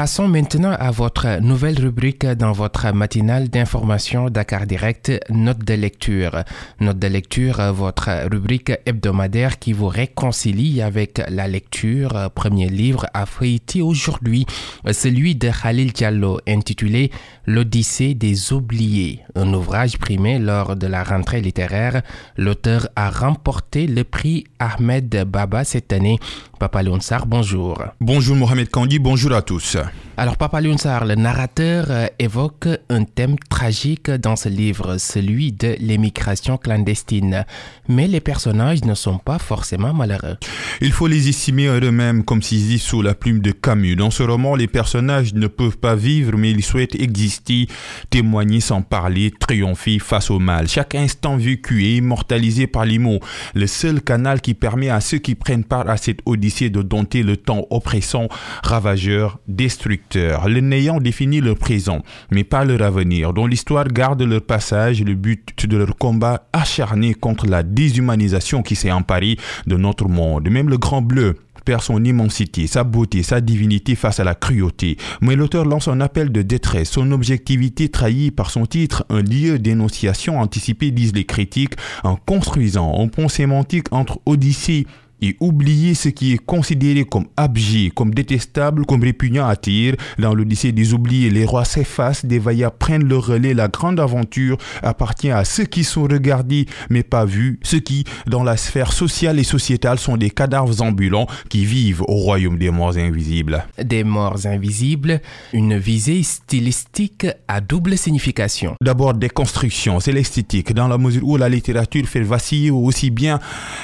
Passons maintenant à votre nouvelle rubrique dans votre matinale d'information Dakar Direct, Note de lecture. Note de lecture, votre rubrique hebdomadaire qui vous réconcilie avec la lecture. Premier livre à feuilleter aujourd'hui, celui de Khalil Diallo intitulé L'Odyssée des oubliés. Un ouvrage primé lors de la rentrée littéraire. L'auteur a remporté le prix Ahmed Baba cette année. Papa Lonsar, bonjour. Bonjour Mohamed Kandi, bonjour à tous. time. Alors Papa Lunsar, le narrateur euh, évoque un thème tragique dans ce livre, celui de l'émigration clandestine. Mais les personnages ne sont pas forcément malheureux. Il faut les estimer eux-mêmes comme s'ils sous la plume de Camus. Dans ce roman, les personnages ne peuvent pas vivre, mais ils souhaitent exister, témoigner sans parler, triompher face au mal. Chaque instant vécu est immortalisé par les mots, le seul canal qui permet à ceux qui prennent part à cette odyssée de dompter le temps oppressant, ravageur, destructeur. Les n'ayant défini leur présent, mais pas leur avenir, dont l'histoire garde leur passage, le but de leur combat acharné contre la déshumanisation qui s'est emparée de notre monde. Même le grand bleu perd son immensité, sa beauté, sa divinité face à la cruauté. Mais l'auteur lance un appel de détresse, son objectivité trahie par son titre, un lieu d'énonciation anticipé, disent les critiques, en construisant un pont sémantique entre Odyssée et oublier ce qui est considéré comme abject, comme détestable, comme répugnant à tir. Dans l'Odyssée des oubliés, les rois s'effacent, des vaillants prennent le relais. La grande aventure appartient à ceux qui sont regardés mais pas vus, ceux qui, dans la sphère sociale et sociétale, sont des cadavres ambulants qui vivent au royaume des morts invisibles. Des morts invisibles, une visée stylistique à double signification. D'abord, déconstruction, c'est l'esthétique, dans la mesure où la littérature fait vaciller aussi bien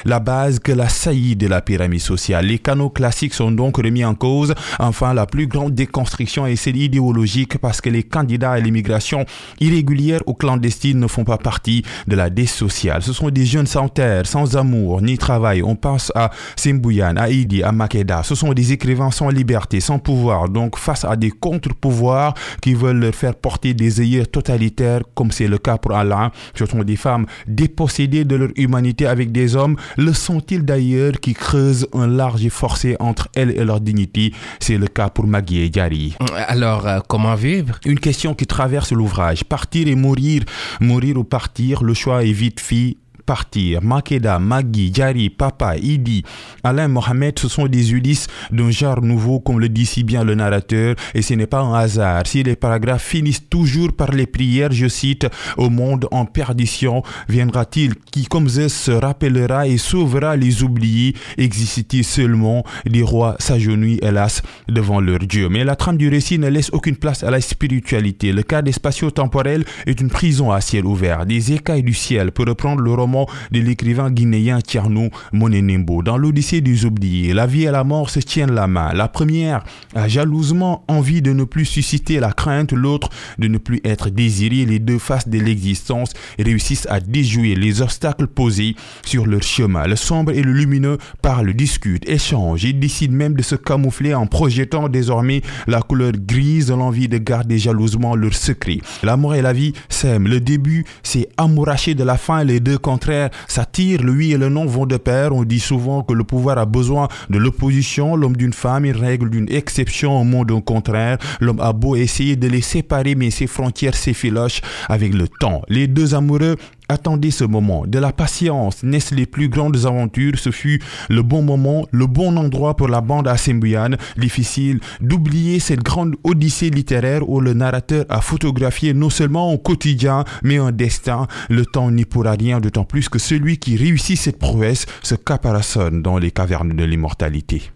la base que la saillie de la pyramide sociale. Les canaux classiques sont donc remis en cause. Enfin, la plus grande déconstruction est celle idéologique parce que les candidats à l'immigration irrégulière ou clandestine ne font pas partie de la dé sociale. Ce sont des jeunes sans terre, sans amour, ni travail. On pense à Simbouyan, à Idi, à Makeda. Ce sont des écrivains sans liberté, sans pouvoir, donc face à des contre-pouvoirs qui veulent leur faire porter des œillères totalitaires, comme c'est le cas pour Alain. Ce sont des femmes dépossédées de leur humanité avec des hommes. Le sont-ils d'ailleurs qui creusent un large fossé entre elles et leur dignité. C'est le cas pour Maggie et Gary. Alors, euh, comment vivre? Une question qui traverse l'ouvrage. Partir et mourir, mourir ou partir, le choix est vite fait partir. Makeda, Magui, Jari, Papa, Idi, Alain Mohamed, ce sont des Ulysses d'un genre nouveau, comme le dit si bien le narrateur, et ce n'est pas un hasard. Si les paragraphes finissent toujours par les prières, je cite, au monde en perdition, viendra-t-il qui, comme Zeus, se rappellera et sauvera les oubliés, existe-t-il seulement? Des rois s'agenouillent, hélas, devant leur Dieu. Mais la trame du récit ne laisse aucune place à la spiritualité. Le cadre spatio-temporel est une prison à ciel ouvert, des écailles du ciel, pour reprendre le roman de l'écrivain guinéen Tierno Monenembo. Dans l'Odyssée des oubliés, la vie et la mort se tiennent la main. La première a jalousement envie de ne plus susciter la crainte, l'autre de ne plus être désiré. Les deux faces de l'existence réussissent à déjouer les obstacles posés sur leur chemin. Le sombre et le lumineux parlent, discutent, échangent et décident même de se camoufler en projetant désormais la couleur grise l'envie de garder jalousement leur secret. L'amour et la vie s'aiment. Le début, c'est amouraché de la fin, les deux contre ça tire, le et le non vont de pair. On dit souvent que le pouvoir a besoin de l'opposition. L'homme d'une femme, il règle d'une exception au monde au contraire. L'homme a beau essayer de les séparer, mais ses frontières s'effilochent avec le temps. Les deux amoureux Attendez ce moment. De la patience naissent les plus grandes aventures. Ce fut le bon moment, le bon endroit pour la bande à Difficile d'oublier cette grande odyssée littéraire où le narrateur a photographié non seulement un quotidien, mais un destin. Le temps n'y pourra rien, d'autant plus que celui qui réussit cette prouesse se caparaçonne dans les cavernes de l'immortalité.